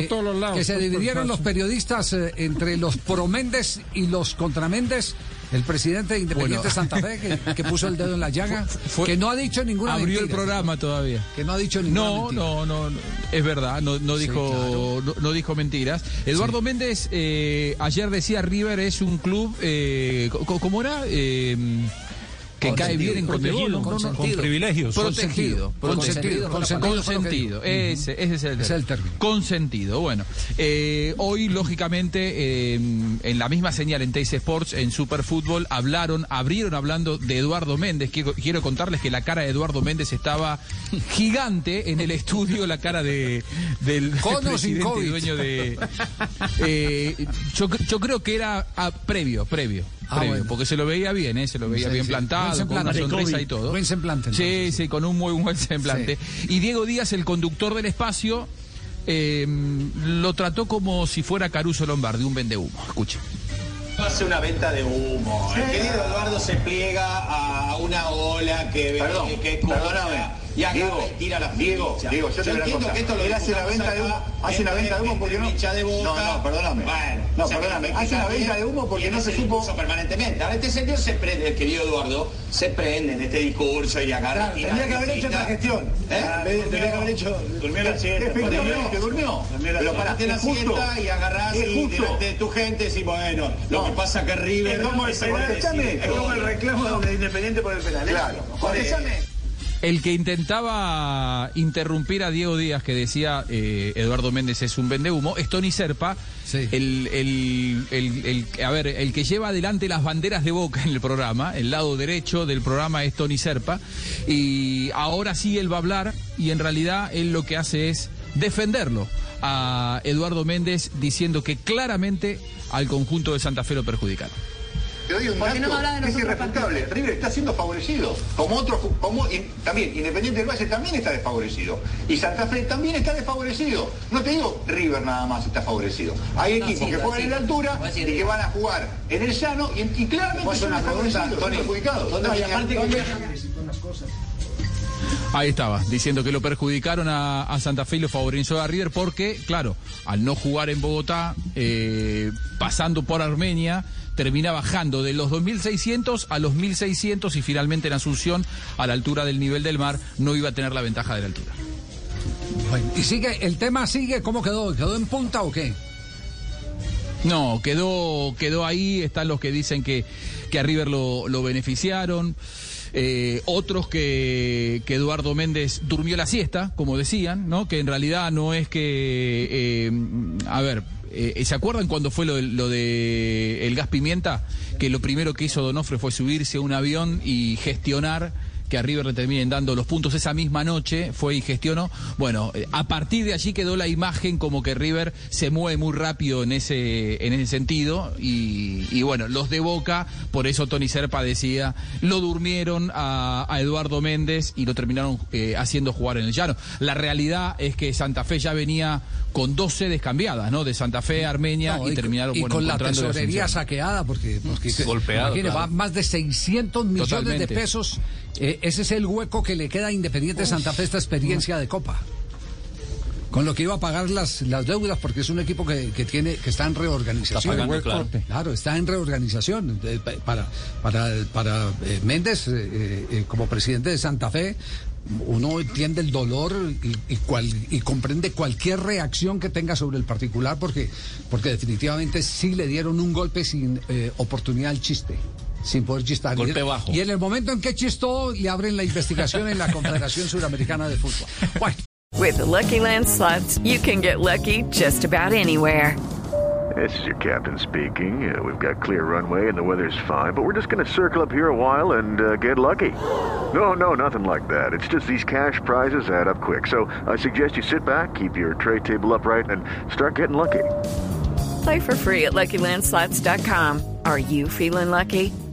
Eh, que se dividieron los periodistas eh, entre los promendes y los contramendes. El presidente de Independiente Bueno. Santa Fe, que, que puso el dedo en la llaga, Fue- que no ha dicho ninguna Abrió el programa todavía. Que no ha dicho ninguna No, mentira. no, no, no, es verdad, no, no Sí, dijo, claro. no, no dijo mentiras. Eduardo Méndez eh, ayer decía River es un club, eh, ¿cómo era? Que cae bien en no, Con privilegios. Protegido. Consentido, consentido, Consentido. Ese, ese es el, Ese es el término. Consentido. Bueno, eh, hoy, lógicamente, eh, en la misma señal en Teis Sports, en Superfútbol, hablaron, abrieron hablando de Eduardo Méndez. Quiero, quiero contarles que la cara de Eduardo Méndez estaba gigante en el estudio, la cara de, del presidente y dueño de. Eh, yo, yo creo que era ah, previo, previo. Ah, previo, bueno. porque se lo veía bien, ¿eh? se lo veía Sí, bien sí. plantado, Buen con una sonrisa y todo. Buen semblante, Sí, entonces. sí, con un muy buen semblante. Y Diego Díaz, el conductor del espacio, eh, lo trató como si fuera Caruso Lombardi, un vendehumo. Escuche. hace una venta de humo. El querido Eduardo se pliega a una ola que Perdón, que perdóname. Y agarra Diego, tira la Diego. Diego, yo te voy a que esto lo Él hace una discutamos venta de humo, acá, hace una entre- venta de humo porque no- de boca. No, no, perdóname. Bueno, No, perdóname. que Hace una también, venta de humo porque no se supo- permanentemente. Ahora este señor se prende, el querido Eduardo, se prende en este discurso y agarra. tira Tendría que la haber hecho otra gestión. ¿Eh? Tendría que haber hecho. Durmió la siesta. Efectivamente, durmió. Pero paraste la siesta y agarrás Es y de tu gente y bueno, lo que pasa que River Es como el ese penal, golpe, es como el reclamo de Independiente por el penal. Claro. El que intentaba interrumpir a Diego Díaz, que decía eh, Eduardo Méndez es un vendehumo, es Tony Serpa, Sí. el, el- el- el- a ver, el que lleva adelante las banderas de boca en el programa, el lado derecho del programa es Tony Serpa, y ahora sí él va a hablar, y en realidad él lo que hace es defenderlo a Eduardo Méndez, diciendo que claramente al conjunto de Santa Fe lo perjudicaron. Te doy un ¿Por qué no dato me hablas de que es irrefutable. River está siendo favorecido. Como otros, como y también Independiente del Valle también está desfavorecido. Y Santa Fe también está desfavorecido. No te digo River nada más está favorecido. Hay equipos que juegan en la altura y que van a jugar en el llano y, y claramente son perjudicados. ¿Dónde No, y viene- aparte dónde que- Ahí estaba, diciendo que lo perjudicaron a, a Santa Fe y lo favoreció a River porque, claro, al no jugar en Bogotá, eh, pasando por Armenia, termina bajando de los 2.600 a los 1.600 y finalmente en Asunción, a la altura del nivel del mar, no iba a tener la ventaja de la altura. Bueno, y sigue, el tema sigue, ¿cómo quedó? ¿Quedó en punta o qué? No, quedó, quedó ahí, están los que dicen que, que a River lo, lo beneficiaron. eh, otros que, que Eduardo Méndez durmió la siesta, como decían, ¿no? Que en realidad no es que. eh, a ver. Eh, ¿Se acuerdan cuando fue lo lo de el gas pimienta? Que lo primero que hizo Donofre fue subirse a un avión y gestionar que a River le terminen dando los puntos esa misma noche, fue y gestionó. Bueno, eh, a partir de allí quedó la imagen como que River se mueve muy rápido en ese, en ese sentido. Y, y bueno, los de Boca, por eso Tony Serpa decía, lo durmieron a, a Eduardo Méndez y lo terminaron eh, haciendo jugar en el llano. La realidad es que Santa Fe ya venía con dos sedes cambiadas, ¿no? De Santa Fe a Armenia No, y, terminaron y bueno, con la tesorería saqueada, porque, porque Golpeado, imagine, claro. va más de 600 millones Totalmente. de pesos. Eh, ese es el hueco que le queda a Independiente Santa Fe esta experiencia de Copa. Con lo que iba a pagar las, las deudas, porque es un equipo que, que tiene que está en reorganización. Está pagando, claro. está en reorganización. Pa- Para, para, para eh, Méndez, eh, eh, como presidente de Santa Fe, uno entiende el dolor y, y cual- y comprende cualquier reacción que tenga sobre el particular, porque, porque definitivamente sí le dieron un golpe sin eh, oportunidad al chiste. Sin poder chistar. Golpe bajo. Y en el momento en que chistó, le abren la investigación en la Confederación Suramericana de Fútbol. Bueno, With the Lucky Land slots, you can get lucky just about anywhere. This is your captain speaking. Uh, we've got clear runway and the weather's fine, but we're just going to circle up here a while and uh, get lucky. No, no, nothing like that. It's just these cash prizes add up quick. So I suggest you sit back, keep your tray table upright, and start getting lucky. Play for free at LuckyLandSlots.com. Are you feeling lucky?